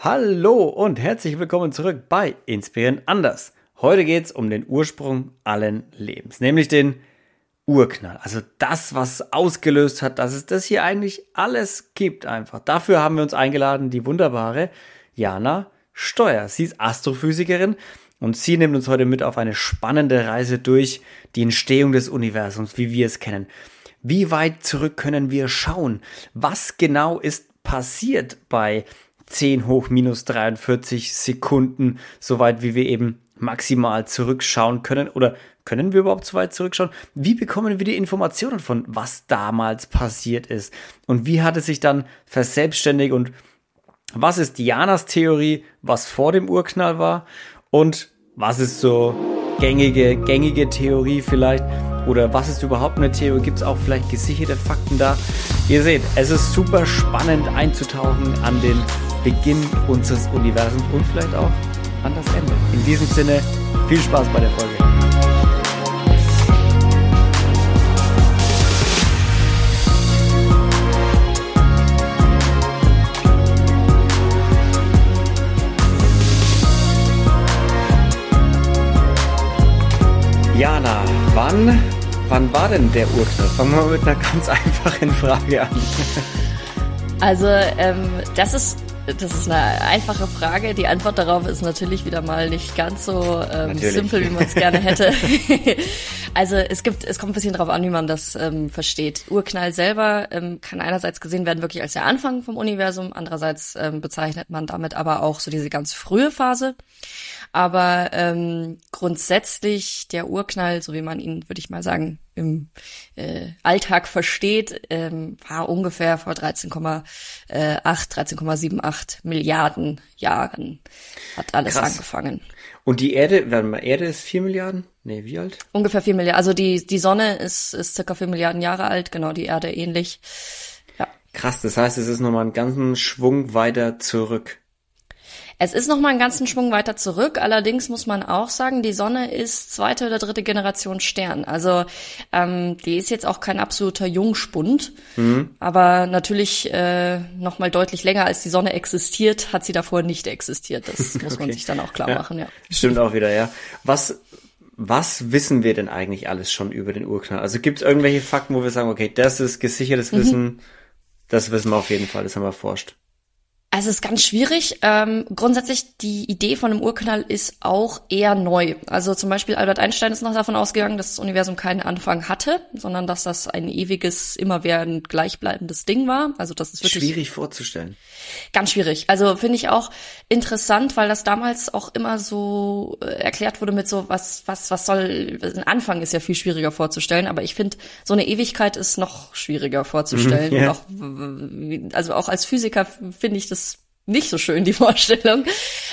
Hallo und herzlich willkommen zurück bei Inspirieren anders. Heute geht es um den Ursprung allen Lebens, nämlich den Urknall. Also das, was ausgelöst hat, dass es das hier eigentlich alles gibt einfach. Dafür haben wir uns eingeladen, die wunderbare Jana Steuer. Sie ist Astrophysikerin und sie nimmt uns heute mit auf eine spannende Reise durch die Entstehung des Universums, wie wir es kennen. Wie weit zurück können wir schauen? Was genau ist passiert bei 10 hoch minus 43 Sekunden, soweit wie wir eben maximal zurückschauen können? Oder können wir überhaupt so weit zurückschauen? Wie bekommen wir die Informationen von, was damals passiert ist? Und wie hat es sich dann verselbstständigt? Und was ist Dianas Theorie, was vor dem Urknall war? Und was ist so gängige, gängige Theorie vielleicht? Oder was ist überhaupt eine Theorie? Gibt es auch vielleicht gesicherte Fakten da? Ihr seht, es ist super spannend einzutauchen an den Beginn unseres Universums und vielleicht auch an das Ende. In diesem Sinne, viel Spaß bei der Folge. Jana, wann, wann war denn der Urknall? Fangen wir mal mit einer ganz einfachen Frage an. Also, ähm, das ist das ist eine einfache Frage. Die Antwort darauf ist natürlich wieder mal nicht ganz so ähm, simpel, wie man es gerne hätte. also es gibt, es kommt ein bisschen darauf an, wie man das ähm, versteht. Urknall selber ähm, kann einerseits gesehen werden wirklich als der Anfang vom Universum, andererseits ähm, bezeichnet man damit aber auch so diese ganz frühe Phase. Aber ähm, grundsätzlich der Urknall, so wie man ihn, würde ich mal sagen, im äh, Alltag versteht, ähm, war ungefähr vor 13,8, 13,78 Milliarden Jahren hat alles Krass. angefangen. Und die Erde, warte mal, Erde ist vier Milliarden? Nee, wie alt? Ungefähr vier Milliarden. Also die, die Sonne ist, ist circa vier Milliarden Jahre alt, genau, die Erde ähnlich. Ja. Krass, das heißt, es ist nochmal einen ganzen Schwung weiter zurück. Es ist noch mal einen ganzen Schwung weiter zurück. Allerdings muss man auch sagen, die Sonne ist zweite oder dritte Generation Stern. Also ähm, die ist jetzt auch kein absoluter Jungspund, mhm. aber natürlich äh, noch mal deutlich länger als die Sonne existiert, hat sie davor nicht existiert. Das muss okay. man sich dann auch klar ja. machen. Ja. Stimmt auch wieder, ja. Was was wissen wir denn eigentlich alles schon über den Urknall? Also gibt es irgendwelche Fakten, wo wir sagen, okay, das ist gesichertes mhm. Wissen, mhm. das wissen wir auf jeden Fall, das haben wir forscht. Also es ist ganz schwierig. Ähm, grundsätzlich die Idee von einem Urknall ist auch eher neu. Also zum Beispiel Albert Einstein ist noch davon ausgegangen, dass das Universum keinen Anfang hatte, sondern dass das ein ewiges, immerwährend gleichbleibendes Ding war. Also das ist wirklich schwierig vorzustellen. Ganz schwierig. Also finde ich auch interessant, weil das damals auch immer so äh, erklärt wurde mit so was was was soll. Ein Anfang ist ja viel schwieriger vorzustellen, aber ich finde so eine Ewigkeit ist noch schwieriger vorzustellen. Mhm, yeah. auch, also auch als Physiker finde ich das nicht so schön, die Vorstellung.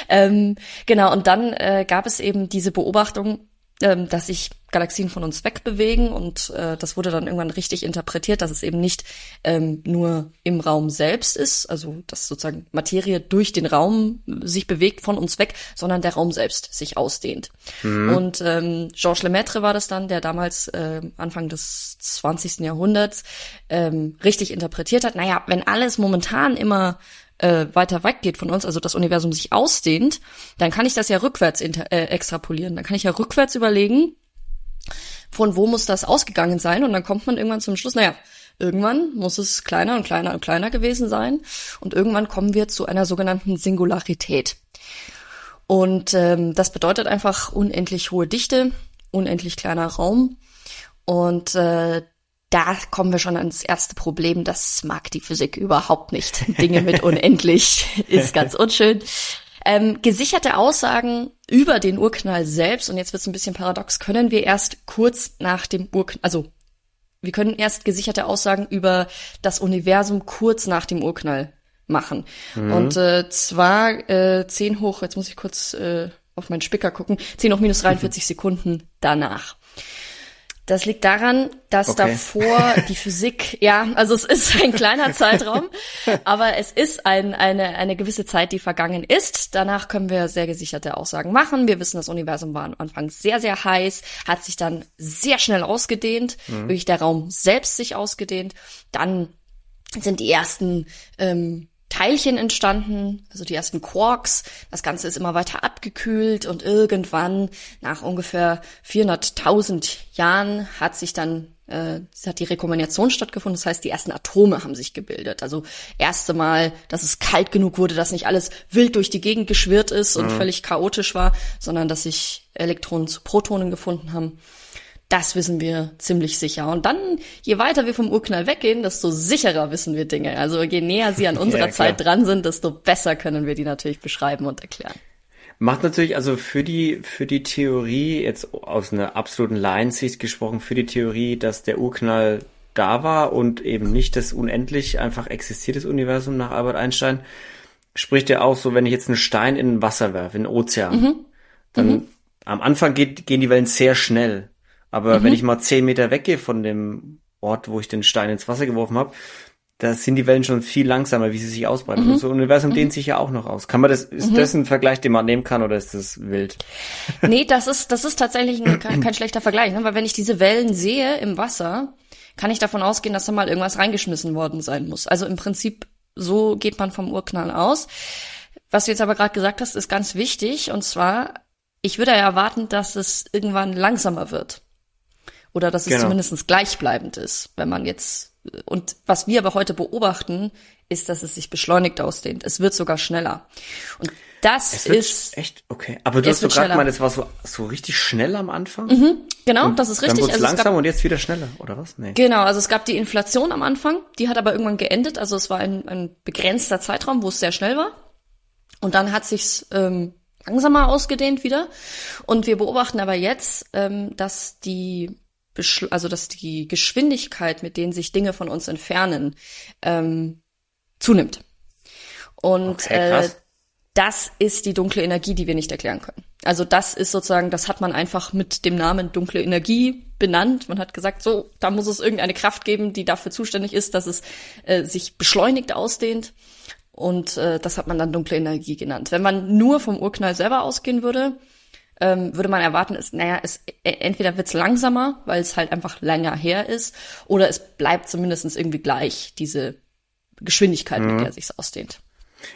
Ähm, genau, und dann äh, gab es eben diese Beobachtung, ähm, dass sich Galaxien von uns wegbewegen und äh, das wurde dann irgendwann richtig interpretiert, dass es eben nicht ähm, nur im Raum selbst ist, also dass sozusagen Materie durch den Raum sich bewegt von uns weg, sondern der Raum selbst sich ausdehnt. Mhm. Und ähm, Georges Lemaitre war das dann, der damals äh, Anfang des 20. Jahrhunderts ähm, richtig interpretiert hat. Naja, wenn alles momentan immer äh, weiter weggeht von uns, also das Universum sich ausdehnt, dann kann ich das ja rückwärts inter äh, extrapolieren. Dann kann ich ja rückwärts überlegen, von wo muss das ausgegangen sein und dann kommt man irgendwann zum Schluss, naja, irgendwann muss es kleiner und kleiner und kleiner gewesen sein und irgendwann kommen wir zu einer sogenannten Singularität. Und ähm, das bedeutet einfach unendlich hohe Dichte, unendlich kleiner Raum und äh, da kommen wir schon ans erste Problem. Das mag die Physik überhaupt nicht. Dinge mit unendlich ist ganz unschön. Ähm, gesicherte Aussagen über den Urknall selbst, und jetzt wird es ein bisschen paradox, können wir erst kurz nach dem Urknall, also wir können erst gesicherte Aussagen über das Universum kurz nach dem Urknall machen. Mhm. Und äh, zwar äh, 10 hoch, jetzt muss ich kurz äh, auf meinen Spicker gucken, 10 hoch minus 43 Sekunden danach. Das liegt daran, dass okay. davor die Physik, ja, also es ist ein kleiner Zeitraum, aber es ist ein, eine, eine gewisse Zeit, die vergangen ist. Danach können wir sehr gesicherte Aussagen machen. Wir wissen, das Universum war am Anfang sehr, sehr heiß, hat sich dann sehr schnell ausgedehnt, mhm. wirklich der Raum selbst sich ausgedehnt. Dann sind die ersten ähm, Teilchen entstanden, also die ersten Quarks. Das Ganze ist immer weiter abgekühlt und irgendwann nach ungefähr 400.000 Jahren hat sich dann äh, hat die Rekombination stattgefunden. Das heißt, die ersten Atome haben sich gebildet. Also erste Mal, dass es kalt genug wurde, dass nicht alles wild durch die Gegend geschwirrt ist und mhm. völlig chaotisch war, sondern dass sich Elektronen zu Protonen gefunden haben. Das wissen wir ziemlich sicher. Und dann, je weiter wir vom Urknall weggehen, desto sicherer wissen wir Dinge. Also je näher sie an unserer ja, Zeit dran sind, desto besser können wir die natürlich beschreiben und erklären. Macht natürlich also für die, für die Theorie, jetzt aus einer absoluten Laiensicht gesprochen, für die Theorie, dass der Urknall da war und eben nicht das unendlich einfach existiertes Universum nach Albert Einstein, spricht ja auch so, wenn ich jetzt einen Stein in Wasser werfe, in den Ozean, mhm. dann mhm. am Anfang geht, gehen die Wellen sehr schnell. Aber mhm. wenn ich mal zehn Meter weggehe von dem Ort, wo ich den Stein ins Wasser geworfen habe, da sind die Wellen schon viel langsamer, wie sie sich ausbreiten. Mhm. Und so Universum mhm. dehnt sich ja auch noch aus. Kann man das, ist mhm. das ein Vergleich, den man nehmen kann, oder ist das wild? Nee, das ist, das ist tatsächlich ein, kein, kein, schlechter Vergleich, ne? weil wenn ich diese Wellen sehe im Wasser, kann ich davon ausgehen, dass da mal irgendwas reingeschmissen worden sein muss. Also im Prinzip, so geht man vom Urknall aus. Was du jetzt aber gerade gesagt hast, ist ganz wichtig, und zwar, ich würde ja erwarten, dass es irgendwann langsamer wird. Oder dass es genau. zumindest gleichbleibend ist, wenn man jetzt und was wir aber heute beobachten, ist, dass es sich beschleunigt ausdehnt. Es wird sogar schneller. Und das ist echt okay. Aber du hast so gerade gemeint, es war so so richtig schnell am Anfang. Mhm, genau, und das ist richtig. Dann also langsam gab, und jetzt wieder schneller, oder was? Nee. Genau, also es gab die Inflation am Anfang, die hat aber irgendwann geendet. Also es war ein, ein begrenzter Zeitraum, wo es sehr schnell war. Und dann hat sich's ähm, langsamer ausgedehnt wieder. Und wir beobachten aber jetzt, ähm, dass die also dass die Geschwindigkeit, mit denen sich Dinge von uns entfernen, ähm, zunimmt. Und okay, äh, das ist die dunkle Energie, die wir nicht erklären können. Also das ist sozusagen, das hat man einfach mit dem Namen dunkle Energie benannt. Man hat gesagt, so, da muss es irgendeine Kraft geben, die dafür zuständig ist, dass es äh, sich beschleunigt ausdehnt. Und äh, das hat man dann dunkle Energie genannt. Wenn man nur vom Urknall selber ausgehen würde, ähm, würde man erwarten, ist, naja, es, e, entweder wird's langsamer, weil es halt einfach länger her ist, oder es bleibt zumindest irgendwie gleich, diese Geschwindigkeit, mhm. mit der sich's ausdehnt.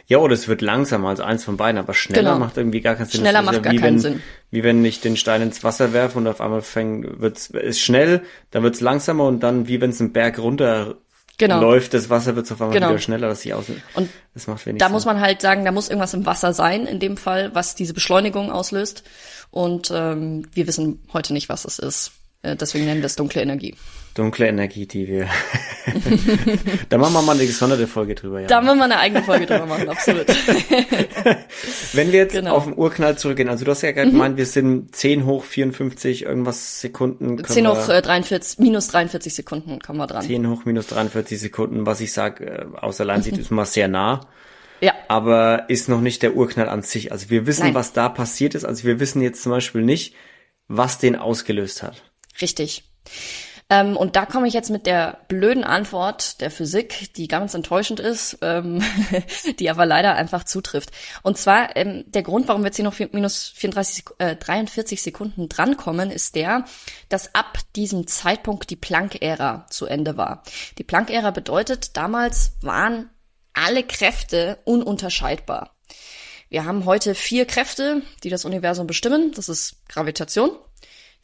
Ja, oder es wird langsamer als eins von beiden, aber schneller genau. macht irgendwie gar keinen Sinn. Schneller macht ja gar keinen wenn, Sinn. Wie wenn ich den Stein ins Wasser werfe und auf einmal fängt, wird's, ist schnell, dann wird's langsamer und dann wie wenn es einen Berg runter genau. läuft, das Wasser wird auf einmal genau. wieder schneller, dass sich aus. Und das macht wenig da Sinn. muss man halt sagen, da muss irgendwas im Wasser sein, in dem Fall, was diese Beschleunigung auslöst. Und ähm, wir wissen heute nicht, was es ist. Äh, deswegen nennen wir es dunkle Energie. Dunkle Energie, die wir. da machen wir mal eine gesonderte Folge drüber. Ja. Da müssen wir eine eigene Folge drüber machen, absolut. Wenn wir jetzt genau. auf den Urknall zurückgehen, also du hast ja gerade mhm. gemeint, wir sind 10 hoch 54 irgendwas Sekunden. 10 hoch äh, 43, minus 43 Sekunden kommen wir dran. 10 hoch minus 43 Sekunden, was ich sage, äh, aus allein sieht, ist mal sehr nah. Ja. Aber ist noch nicht der Urknall an sich. Also wir wissen, Nein. was da passiert ist. Also wir wissen jetzt zum Beispiel nicht, was den ausgelöst hat. Richtig. Ähm, und da komme ich jetzt mit der blöden Antwort der Physik, die ganz enttäuschend ist, ähm, die aber leider einfach zutrifft. Und zwar ähm, der Grund, warum wir jetzt hier noch minus 34, äh, 43 Sekunden drankommen, ist der, dass ab diesem Zeitpunkt die Planck-Ära zu Ende war. Die Planck-Ära bedeutet, damals waren alle Kräfte ununterscheidbar. Wir haben heute vier Kräfte, die das Universum bestimmen. Das ist Gravitation,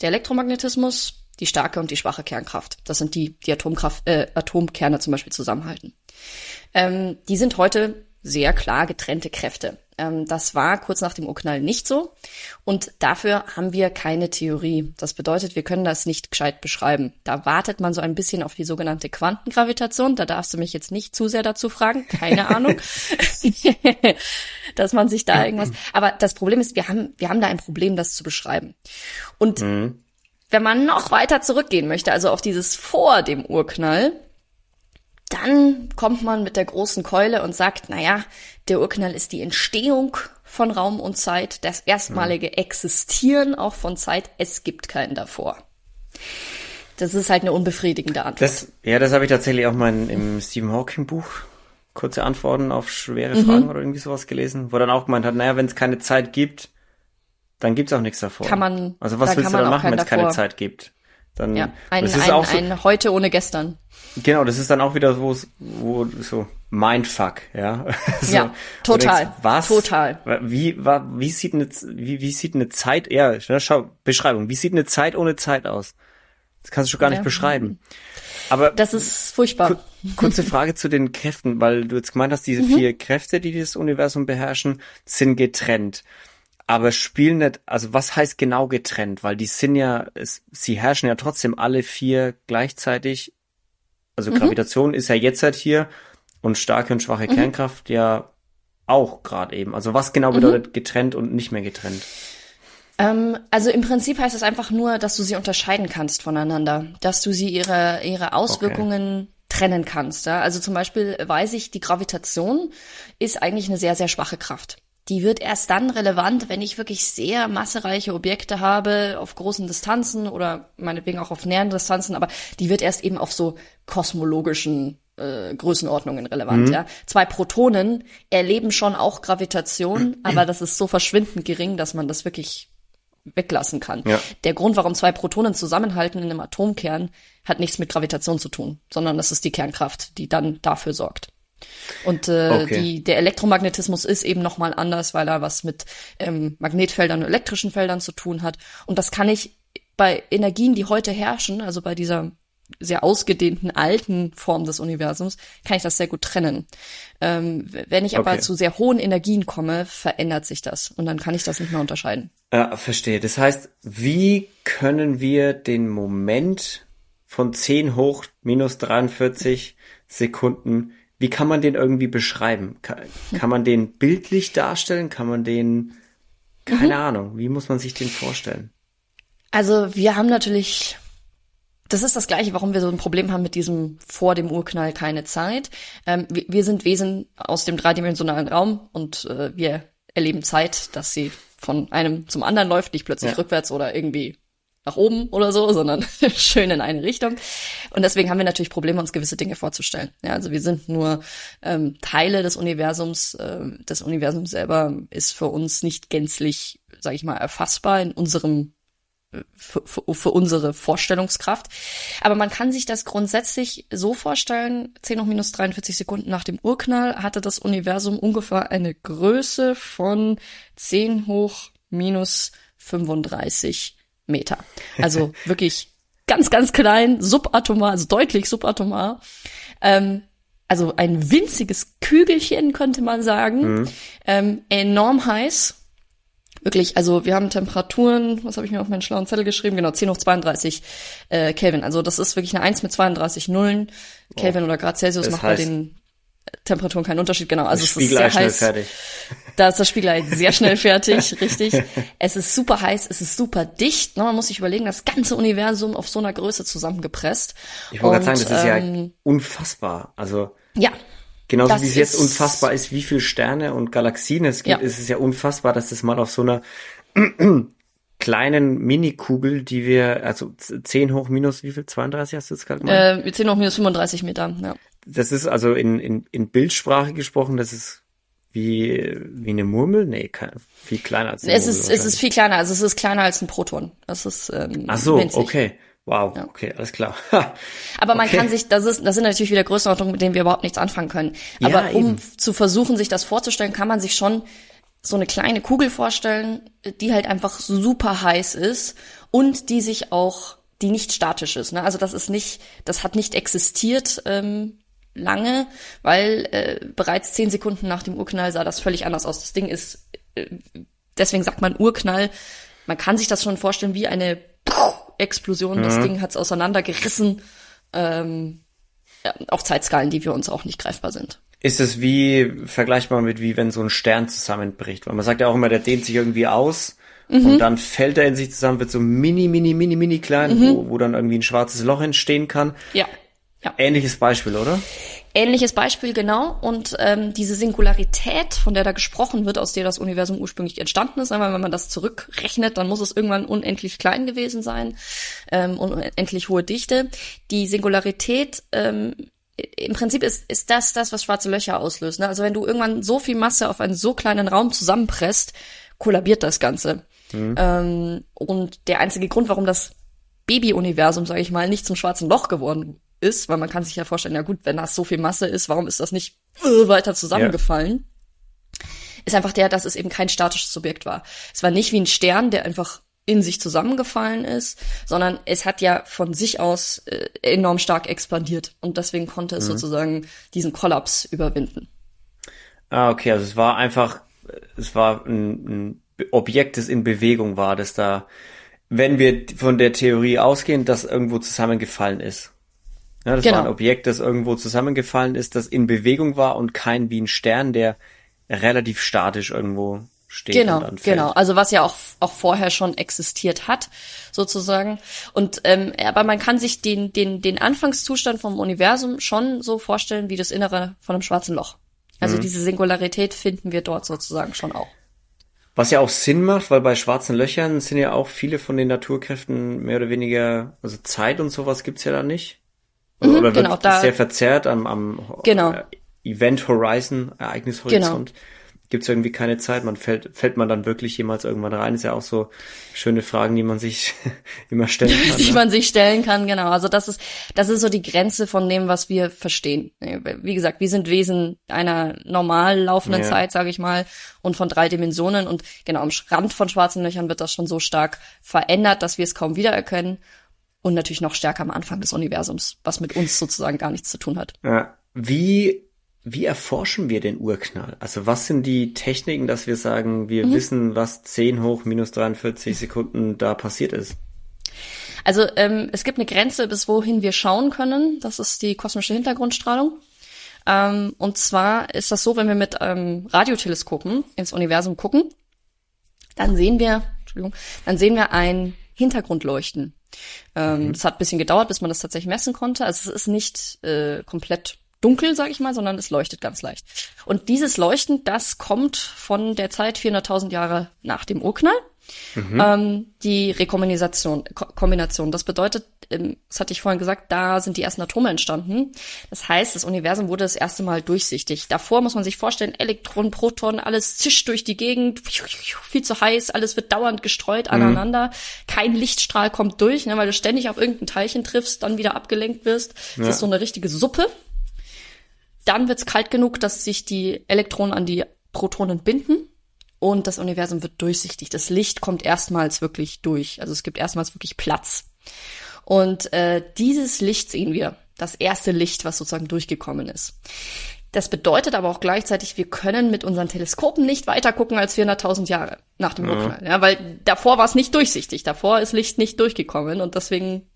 der Elektromagnetismus, die starke und die schwache Kernkraft. Das sind die, die Atomkraft, äh, Atomkerne zum Beispiel zusammenhalten. Ähm, die sind heute sehr klar getrennte Kräfte. Ähm, das war kurz nach dem Urknall nicht so. Und dafür haben wir keine Theorie. Das bedeutet, wir können das nicht gescheit beschreiben. Da wartet man so ein bisschen auf die sogenannte Quantengravitation. Da darfst du mich jetzt nicht zu sehr dazu fragen. Keine Ahnung. Dass man sich da irgendwas. Aber das Problem ist, wir haben, wir haben da ein Problem, das zu beschreiben. Und mhm. Wenn man noch weiter zurückgehen möchte, also auf dieses vor dem Urknall, dann kommt man mit der großen Keule und sagt, naja, der Urknall ist die Entstehung von Raum und Zeit, das erstmalige Existieren auch von Zeit. Es gibt keinen davor. Das ist halt eine unbefriedigende Antwort. Das, ja, das habe ich tatsächlich auch mal in, im Stephen Hawking Buch kurze Antworten auf schwere Fragen mhm. oder irgendwie sowas gelesen, wo dann auch gemeint hat, naja, wenn es keine Zeit gibt, dann gibt's auch nichts davor. Kann man. Also was willst du dann machen, wenn es keine Zeit gibt? Dann ja, ein, ein, auch so, ein heute ohne gestern. Genau, das ist dann auch wieder wo, wo so Mindfuck, ja. so, ja, total. Denkst, was? Total. Wie, war, wie sieht eine, wie, wie sieht eine Zeit, ja, schau, Beschreibung. Wie sieht eine Zeit ohne Zeit aus? Das kannst du schon gar nicht ja. beschreiben. Aber. Das ist furchtbar. Kurze Frage zu den Kräften, weil du jetzt gemeint hast, diese mhm. vier Kräfte, die das Universum beherrschen, sind getrennt. Aber spielen nicht, also was heißt genau getrennt? Weil die sind ja, es, sie herrschen ja trotzdem alle vier gleichzeitig. Also mhm. Gravitation ist ja jetzt halt hier und starke und schwache mhm. Kernkraft ja auch gerade eben. Also was genau mhm. bedeutet getrennt und nicht mehr getrennt? Ähm, also im Prinzip heißt es einfach nur, dass du sie unterscheiden kannst voneinander, dass du sie ihre ihre Auswirkungen okay. trennen kannst. Ja? Also zum Beispiel weiß ich, die Gravitation ist eigentlich eine sehr sehr schwache Kraft. Die wird erst dann relevant, wenn ich wirklich sehr massereiche Objekte habe auf großen Distanzen oder meinetwegen auch auf näheren Distanzen, aber die wird erst eben auf so kosmologischen äh, Größenordnungen relevant. Mhm. Ja. Zwei Protonen erleben schon auch Gravitation, aber das ist so verschwindend gering, dass man das wirklich weglassen kann. Ja. Der Grund, warum zwei Protonen zusammenhalten in einem Atomkern, hat nichts mit Gravitation zu tun, sondern das ist die Kernkraft, die dann dafür sorgt. Und äh, okay. die, der Elektromagnetismus ist eben nochmal anders, weil er was mit ähm, Magnetfeldern und elektrischen Feldern zu tun hat. Und das kann ich bei Energien, die heute herrschen, also bei dieser sehr ausgedehnten alten Form des Universums, kann ich das sehr gut trennen. Ähm, wenn ich aber okay. zu sehr hohen Energien komme, verändert sich das und dann kann ich das nicht mehr unterscheiden. Ja, verstehe. Das heißt, wie können wir den Moment von 10 hoch minus 43 Sekunden, wie kann man den irgendwie beschreiben? Kann, kann man den bildlich darstellen? Kann man den, keine mhm. Ahnung, wie muss man sich den vorstellen? Also wir haben natürlich das ist das Gleiche, warum wir so ein Problem haben mit diesem vor dem Urknall keine Zeit. Ähm, wir, wir, sind Wesen aus dem dreidimensionalen Raum und äh, wir erleben Zeit, dass sie von einem zum anderen läuft, nicht plötzlich ja. rückwärts oder irgendwie nach oben oder so, sondern schön in eine Richtung. Und deswegen haben wir natürlich Probleme, uns gewisse Dinge vorzustellen. Ja, also wir sind nur ähm, Teile des Universums. Äh, das Universum selber ist für uns nicht gänzlich, sage ich mal, erfassbar in unserem für, für, für, unsere Vorstellungskraft. Aber man kann sich das grundsätzlich so vorstellen, 10 hoch minus 43 Sekunden nach dem Urknall hatte das Universum ungefähr eine Größe von 10 hoch minus 35 Meter. Also wirklich ganz, ganz klein, subatomar, also deutlich subatomar. Ähm, also ein winziges Kügelchen, könnte man sagen. Mhm. Ähm, enorm heiß wirklich, also wir haben Temperaturen, was habe ich mir auf meinen schlauen Zettel geschrieben? Genau, 10 hoch 32 äh, Kelvin. Also das ist wirklich eine 1 mit 32 Nullen. Kelvin oh. oder Grad Celsius macht heißt, bei den Temperaturen keinen Unterschied, genau. Also es ist sehr heiß. Fertig. Da ist das Spiegelei sehr schnell fertig, richtig. Es ist super heiß, es ist super dicht. Ne? Man muss sich überlegen, das ganze Universum auf so einer Größe zusammengepresst. Ich wollte gerade sagen, das ist ähm, ja unfassbar. Also ja, Genauso wie es jetzt unfassbar ist, wie viele Sterne und Galaxien es gibt, ja. ist es ja unfassbar, dass das mal auf so einer kleinen Minikugel, die wir, also 10 hoch minus wie viel? 32 hast du jetzt gerade mal? Äh, 10 hoch minus 35 Meter, ja. Das ist also in, in, in Bildsprache gesprochen, das ist wie, wie eine Murmel? Nee, viel kleiner als eine es Murmel. Ist, es ist viel kleiner, also es ist kleiner als ein Proton. Das ist ähm, Ach so, winzig. okay. Wow, ja. okay, alles klar. Aber man okay. kann sich, das ist, das sind natürlich wieder Größenordnungen, mit denen wir überhaupt nichts anfangen können. Aber ja, um zu versuchen, sich das vorzustellen, kann man sich schon so eine kleine Kugel vorstellen, die halt einfach super heiß ist und die sich auch, die nicht statisch ist. Ne? Also das ist nicht, das hat nicht existiert ähm, lange, weil äh, bereits zehn Sekunden nach dem Urknall sah das völlig anders aus. Das Ding ist, äh, deswegen sagt man Urknall. Man kann sich das schon vorstellen wie eine Explosion. Mhm. Das Ding hat's auseinandergerissen ähm, auf Zeitskalen, die für uns auch nicht greifbar sind. Ist es wie vergleichbar mit wie wenn so ein Stern zusammenbricht? Weil man sagt ja auch immer, der dehnt sich irgendwie aus mhm. und dann fällt er in sich zusammen, wird so mini, mini, mini, mini klein, mhm. wo, wo dann irgendwie ein schwarzes Loch entstehen kann. Ja. Ja. Ähnliches Beispiel, oder? Ähnliches Beispiel, genau. Und ähm, diese Singularität, von der da gesprochen wird, aus der das Universum ursprünglich entstanden ist, weil wenn man das zurückrechnet, dann muss es irgendwann unendlich klein gewesen sein, ähm, unendlich hohe Dichte. Die Singularität ähm, im Prinzip ist, ist das das, was schwarze Löcher auslöst. Ne? Also wenn du irgendwann so viel Masse auf einen so kleinen Raum zusammenpresst, kollabiert das Ganze. Mhm. Ähm, und der einzige Grund, warum das Baby-Universum, sage ich mal, nicht zum schwarzen Loch geworden ist, weil man kann sich ja vorstellen, ja gut, wenn das so viel Masse ist, warum ist das nicht äh, weiter zusammengefallen? Ja. Ist einfach der, dass es eben kein statisches Objekt war. Es war nicht wie ein Stern, der einfach in sich zusammengefallen ist, sondern es hat ja von sich aus äh, enorm stark expandiert und deswegen konnte es mhm. sozusagen diesen Kollaps überwinden. Ah, okay, also es war einfach, es war ein, ein Objekt, das in Bewegung war, das da, wenn wir von der Theorie ausgehen, das irgendwo zusammengefallen ist. Ja, das genau. war ein Objekt, das irgendwo zusammengefallen ist, das in Bewegung war und kein wie ein Stern, der relativ statisch irgendwo steht genau. Genau, also was ja auch, auch vorher schon existiert hat, sozusagen. Und ähm, aber man kann sich den, den, den Anfangszustand vom Universum schon so vorstellen wie das Innere von einem schwarzen Loch. Also mhm. diese Singularität finden wir dort sozusagen schon auch. Was ja auch Sinn macht, weil bei schwarzen Löchern sind ja auch viele von den Naturkräften mehr oder weniger, also Zeit und sowas gibt's ja da nicht. Mhm, oder genau, wird da, sehr verzerrt am, am genau. Event Horizon, Ereignishorizont. Genau gibt es irgendwie keine Zeit. Man fällt, fällt man dann wirklich jemals irgendwann rein? Ist ja auch so schöne Fragen, die man sich immer stellen kann. die ne? man sich stellen kann, genau. Also das ist, das ist so die Grenze von dem, was wir verstehen. Wie gesagt, wir sind Wesen einer normal laufenden ja. Zeit, sage ich mal, und von drei Dimensionen. Und genau, am Rand von schwarzen Löchern wird das schon so stark verändert, dass wir es kaum wiedererkennen. Und natürlich noch stärker am Anfang des Universums, was mit uns sozusagen gar nichts zu tun hat. Ja. Wie wie erforschen wir den Urknall? Also was sind die Techniken, dass wir sagen, wir mhm. wissen, was 10 hoch minus 43 Sekunden da passiert ist? Also ähm, es gibt eine Grenze, bis wohin wir schauen können. Das ist die kosmische Hintergrundstrahlung. Ähm, und zwar ist das so, wenn wir mit ähm, Radioteleskopen ins Universum gucken, dann sehen wir, Entschuldigung, dann sehen wir ein Hintergrundleuchten. Ähm, mhm. Das hat ein bisschen gedauert, bis man das tatsächlich messen konnte. Also es ist nicht äh, komplett dunkel, sage ich mal, sondern es leuchtet ganz leicht. Und dieses Leuchten, das kommt von der Zeit 400.000 Jahre nach dem Urknall. Mhm. Ähm, die Rekombination, Ko Kombination. Das bedeutet, ähm, das hatte ich vorhin gesagt, da sind die ersten Atome entstanden. Das heißt, das Universum wurde das erste Mal durchsichtig. Davor muss man sich vorstellen, Elektronen, Protonen, alles zischt durch die Gegend, viel zu heiß, alles wird dauernd gestreut mhm. aneinander. Kein Lichtstrahl kommt durch, ne, weil du ständig auf irgendein Teilchen triffst, dann wieder abgelenkt wirst. Ja. Das ist so eine richtige Suppe. Dann wird's kalt genug, dass sich die Elektronen an die Protonen binden und das Universum wird durchsichtig. Das Licht kommt erstmals wirklich durch. Also es gibt erstmals wirklich Platz. Und äh, dieses Licht sehen wir, das erste Licht, was sozusagen durchgekommen ist. Das bedeutet aber auch gleichzeitig, wir können mit unseren Teleskopen nicht weiter gucken als 400.000 Jahre nach dem Urknall. Ja. ja, weil davor war es nicht durchsichtig, davor ist Licht nicht durchgekommen und deswegen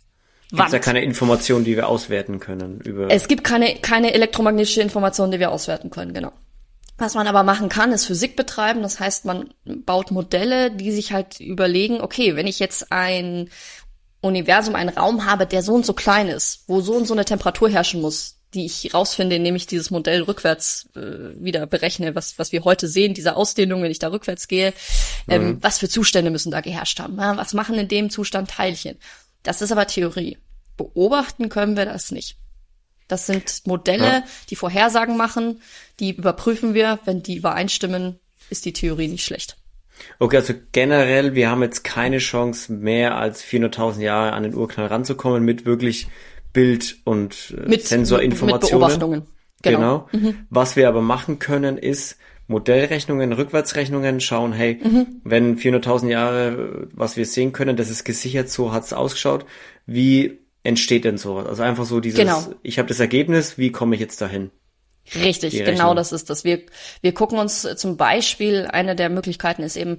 Gibt es ja keine Informationen, die wir auswerten können über. Es gibt keine, keine elektromagnetische Informationen, die wir auswerten können, genau. Was man aber machen kann, ist Physik betreiben. Das heißt, man baut Modelle, die sich halt überlegen, okay, wenn ich jetzt ein Universum, einen Raum habe, der so und so klein ist, wo so und so eine Temperatur herrschen muss, die ich rausfinde, indem ich dieses Modell rückwärts äh, wieder berechne, was, was wir heute sehen, diese Ausdehnung, wenn ich da rückwärts gehe, ähm, mhm. was für Zustände müssen da geherrscht haben? Ja, was machen in dem Zustand Teilchen? Das ist aber Theorie. Beobachten können wir das nicht. Das sind Modelle, ja. die Vorhersagen machen, die überprüfen wir. Wenn die übereinstimmen, ist die Theorie nicht schlecht. Okay, also generell, wir haben jetzt keine Chance mehr als 400.000 Jahre an den Urknall ranzukommen mit wirklich Bild- und äh, mit, Sensorinformationen. Mit Beobachtungen. Genau. genau. Mhm. Was wir aber machen können, ist Modellrechnungen, Rückwärtsrechnungen schauen, hey, mhm. wenn 400.000 Jahre, was wir sehen können, das ist gesichert, so hat's ausgeschaut, wie entsteht denn sowas? Also einfach so dieses, genau. ich habe das Ergebnis, wie komme ich jetzt dahin? Richtig, genau das ist das. Wir, wir gucken uns zum Beispiel, eine der Möglichkeiten ist eben,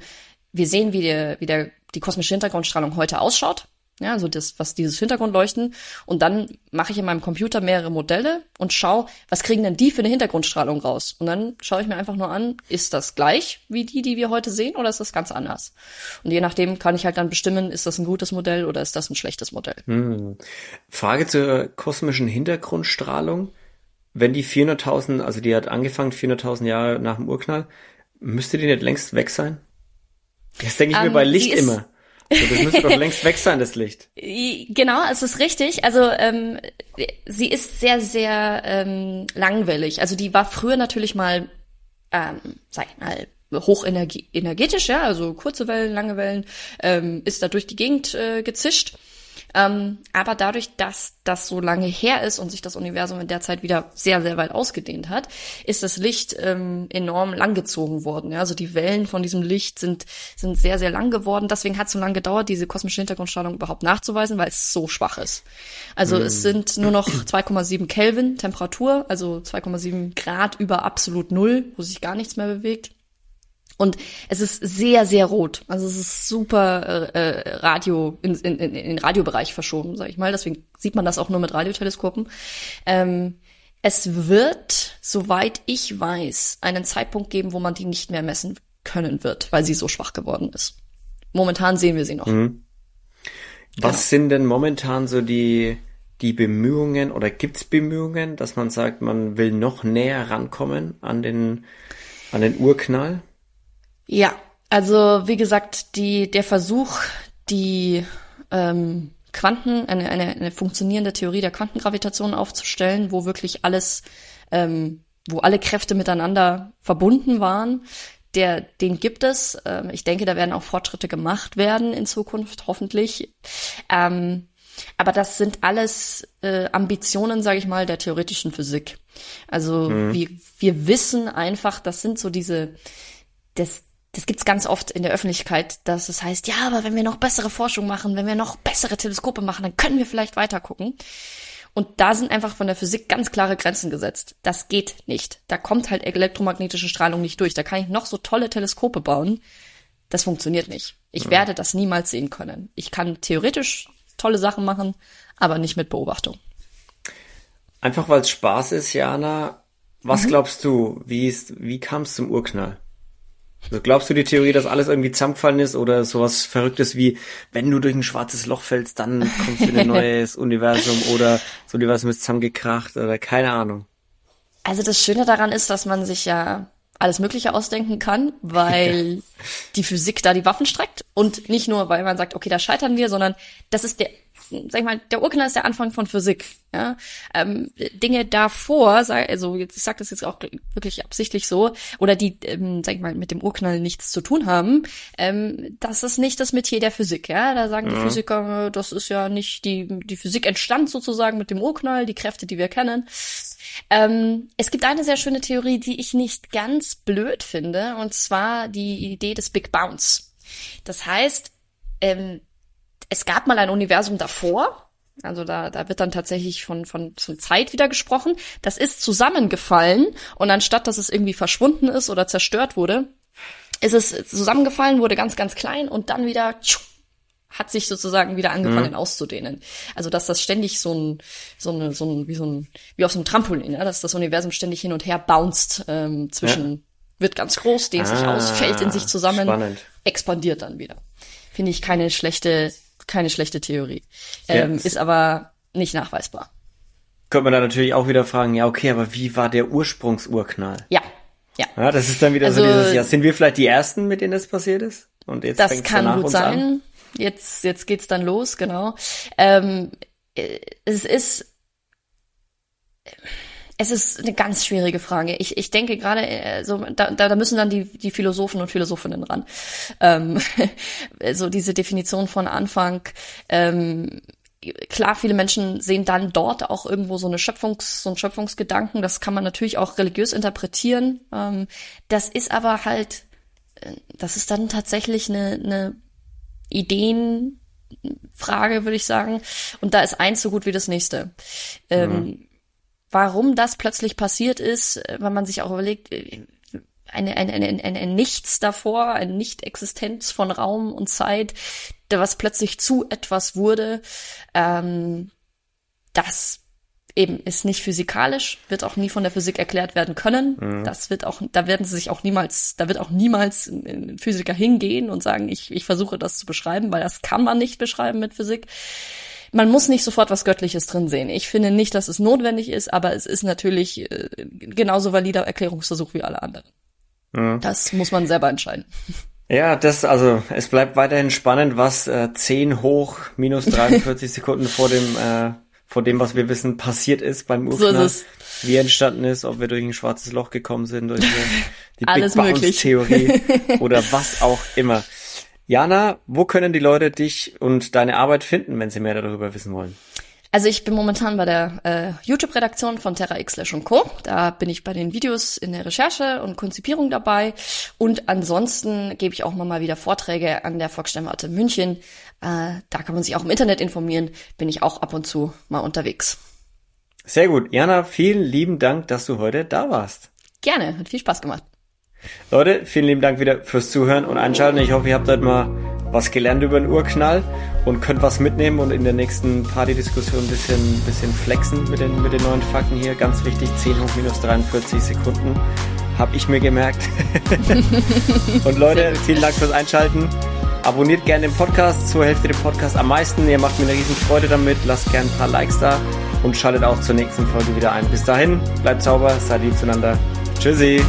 wir sehen, wie, der, wie der, die kosmische Hintergrundstrahlung heute ausschaut. Ja, also das, was dieses Hintergrundleuchten. Und dann mache ich in meinem Computer mehrere Modelle und schaue, was kriegen denn die für eine Hintergrundstrahlung raus? Und dann schaue ich mir einfach nur an, ist das gleich wie die, die wir heute sehen, oder ist das ganz anders? Und je nachdem kann ich halt dann bestimmen, ist das ein gutes Modell oder ist das ein schlechtes Modell? Hm. Frage zur kosmischen Hintergrundstrahlung. Wenn die 400.000, also die hat angefangen 400.000 Jahre nach dem Urknall, müsste die nicht längst weg sein? Das denke ich um, mir ähm, bei Licht immer. Das müsste doch längst weg sein, das Licht. Genau, es ist richtig. Also ähm, sie ist sehr, sehr ähm, langwellig. Also die war früher natürlich mal, ähm, sag ich mal, hochenergetisch, ja, also kurze Wellen, lange Wellen, ähm, ist da durch die Gegend äh, gezischt. Ähm, aber dadurch, dass das so lange her ist und sich das Universum in der Zeit wieder sehr, sehr weit ausgedehnt hat, ist das Licht ähm, enorm langgezogen worden. Ja? Also die Wellen von diesem Licht sind, sind sehr, sehr lang geworden. Deswegen hat es so lange gedauert, diese kosmische Hintergrundstrahlung überhaupt nachzuweisen, weil es so schwach ist. Also mm. es hm. sind nur noch 2,7 Kelvin Temperatur, also 2,7 Grad über absolut Null, wo sich gar nichts mehr bewegt. Und es ist sehr, sehr rot. Also es ist super äh, äh Radio, in, in, in den Radiobereich verschoben, sag ich mal. Deswegen sieht man das auch nur mit Radioteleskopen. Ähm, es wird, soweit ich weiß, einen Zeitpunkt geben, wo man die nicht mehr messen können wird, weil sie so schwach geworden ist. Momentan sehen wir sie noch. Mhm. Was genau. sind denn momentan so die, die Bemühungen oder gibt's Bemühungen, dass man sagt, man will noch näher rankommen an den, an den Urknall? Ja, also wie gesagt, die, der Versuch, die ähm, Quanten, eine, eine, eine funktionierende Theorie der Quantengravitation aufzustellen, wo wirklich alles, ähm, wo alle Kräfte miteinander verbunden waren, der, den gibt es. Ähm, ich denke, da werden auch Fortschritte gemacht werden in Zukunft, hoffentlich. Ähm, aber das sind alles äh, Ambitionen, sage ich mal, der theoretischen Physik. Also mhm. wir, wir wissen einfach, das sind so diese, das, das gibt's ganz oft in der Öffentlichkeit, dass es heißt, ja, aber wenn wir noch bessere Forschung machen, wenn wir noch bessere Teleskope machen, dann können wir vielleicht weiter gucken. Und da sind einfach von der Physik ganz klare Grenzen gesetzt. Das geht nicht. Da kommt halt elektromagnetische Strahlung nicht durch. Da kann ich noch so tolle Teleskope bauen. Das funktioniert nicht. Ich ja. werde das niemals sehen können. Ich kann theoretisch tolle Sachen machen, aber nicht mit Beobachtung. Einfach weil es Spaß ist, Jana. Was mhm. glaubst du, wie, ist, wie kam es zum Urknall? Also glaubst du die Theorie, dass alles irgendwie zusammengefallen ist oder sowas Verrücktes wie, wenn du durch ein schwarzes Loch fällst, dann kommst du in ein neues Universum oder das Universum ist zusammengekracht oder keine Ahnung. Also das Schöne daran ist, dass man sich ja alles Mögliche ausdenken kann, weil die Physik da die Waffen streckt und nicht nur, weil man sagt, okay, da scheitern wir, sondern das ist der sag ich mal, der Urknall ist der Anfang von Physik. Ja? Ähm, Dinge davor, also jetzt, ich sage das jetzt auch wirklich absichtlich so, oder die, ähm, sag ich mal, mit dem Urknall nichts zu tun haben, ähm, das ist nicht das Metier der Physik. Ja, da sagen ja. die Physiker, das ist ja nicht die die Physik entstand sozusagen mit dem Urknall, die Kräfte, die wir kennen. Ähm, es gibt eine sehr schöne Theorie, die ich nicht ganz blöd finde, und zwar die Idee des Big Bounce. Das heißt, ähm, es gab mal ein Universum davor. Also da, da wird dann tatsächlich von, von, von Zeit wieder gesprochen. Das ist zusammengefallen und anstatt, dass es irgendwie verschwunden ist oder zerstört wurde, ist es zusammengefallen, wurde ganz, ganz klein und dann wieder tschuh, hat sich sozusagen wieder angefangen mhm. auszudehnen. Also dass das ständig so ein, so eine, so ein, wie so ein, wie auf so einem Trampolin, ja, dass das Universum ständig hin und her bounced ähm, zwischen, ja. wird ganz groß, dehnt ah, sich aus, fällt in sich zusammen, spannend. expandiert dann wieder. Finde ich keine schlechte keine schlechte Theorie. Ähm, ja. Ist aber nicht nachweisbar. Könnte man da natürlich auch wieder fragen, ja, okay, aber wie war der Ursprungsurknall? Ja. Ja. ja das ist dann wieder also, so dieses, ja, sind wir vielleicht die Ersten, mit denen das passiert ist? Und jetzt das kann gut sein. An? Jetzt, jetzt geht's dann los, genau. Ähm, es ist, es ist eine ganz schwierige Frage. Ich, ich denke gerade, äh, so, da, da müssen dann die, die Philosophen und Philosophinnen ran. Ähm, so diese Definition von Anfang. Ähm, klar, viele Menschen sehen dann dort auch irgendwo so eine Schöpfungs, so ein Schöpfungsgedanken. Das kann man natürlich auch religiös interpretieren. Ähm, das ist aber halt, äh, das ist dann tatsächlich eine, eine Ideenfrage, würde ich sagen. Und da ist eins so gut wie das nächste. Ähm, mhm warum das plötzlich passiert ist, äh, wenn man sich auch überlegt, äh, eine, eine, eine, eine Nichts davor, eine Nicht-Existenz von Raum und Zeit, was plötzlich zu etwas wurde, ähm, das eben ist nicht physikalisch, wird auch nie von der Physik erklärt werden können. Mhm. Das wird auch, da werden sie sich auch niemals, da wird auch niemals ein Physiker hingehen und sagen, ich, ich versuche das zu beschreiben, weil das kann man nicht beschreiben mit Physik man muss nicht sofort was Göttliches drin sehen. Ich finde nicht, dass es notwendig ist, aber es ist natürlich äh, genauso valider Erklärungsversuch wie alle anderen. Mhm. Das muss man selber entscheiden. Ja, das, also, es bleibt weiterhin spannend, was äh, 10 hoch minus 43 Sekunden vor dem, äh, vor dem, was wir wissen, passiert ist beim Urknall. So ist es. Wie entstanden ist, ob wir durch ein schwarzes Loch gekommen sind, durch die, die Big Bounce Theorie oder was auch immer. Jana, wo können die Leute dich und deine Arbeit finden, wenn sie mehr darüber wissen wollen? Also ich bin momentan bei der äh, YouTube-Redaktion von Terra X und Co. Da bin ich bei den Videos in der Recherche und Konzipierung dabei. Und ansonsten gebe ich auch mal wieder Vorträge an der Volkssternwarte München. Äh, da kann man sich auch im Internet informieren. Bin ich auch ab und zu mal unterwegs. Sehr gut. Jana, vielen lieben Dank, dass du heute da warst. Gerne, hat viel Spaß gemacht. Leute, vielen lieben Dank wieder fürs Zuhören und Einschalten. Ich hoffe, ihr habt heute mal was gelernt über den Urknall und könnt was mitnehmen und in der nächsten Partydiskussion ein bisschen, bisschen flexen mit den, mit den neuen Fakten hier. Ganz wichtig, 10 hoch minus 43 Sekunden. Habe ich mir gemerkt. und Leute, vielen Dank fürs Einschalten. Abonniert gerne den Podcast, zur Hälfte den Podcast am meisten. Ihr macht mir eine riesen Freude damit. Lasst gerne ein paar Likes da und schaltet auch zur nächsten Folge wieder ein. Bis dahin, bleibt sauber, seid lieb zueinander. Tschüssi.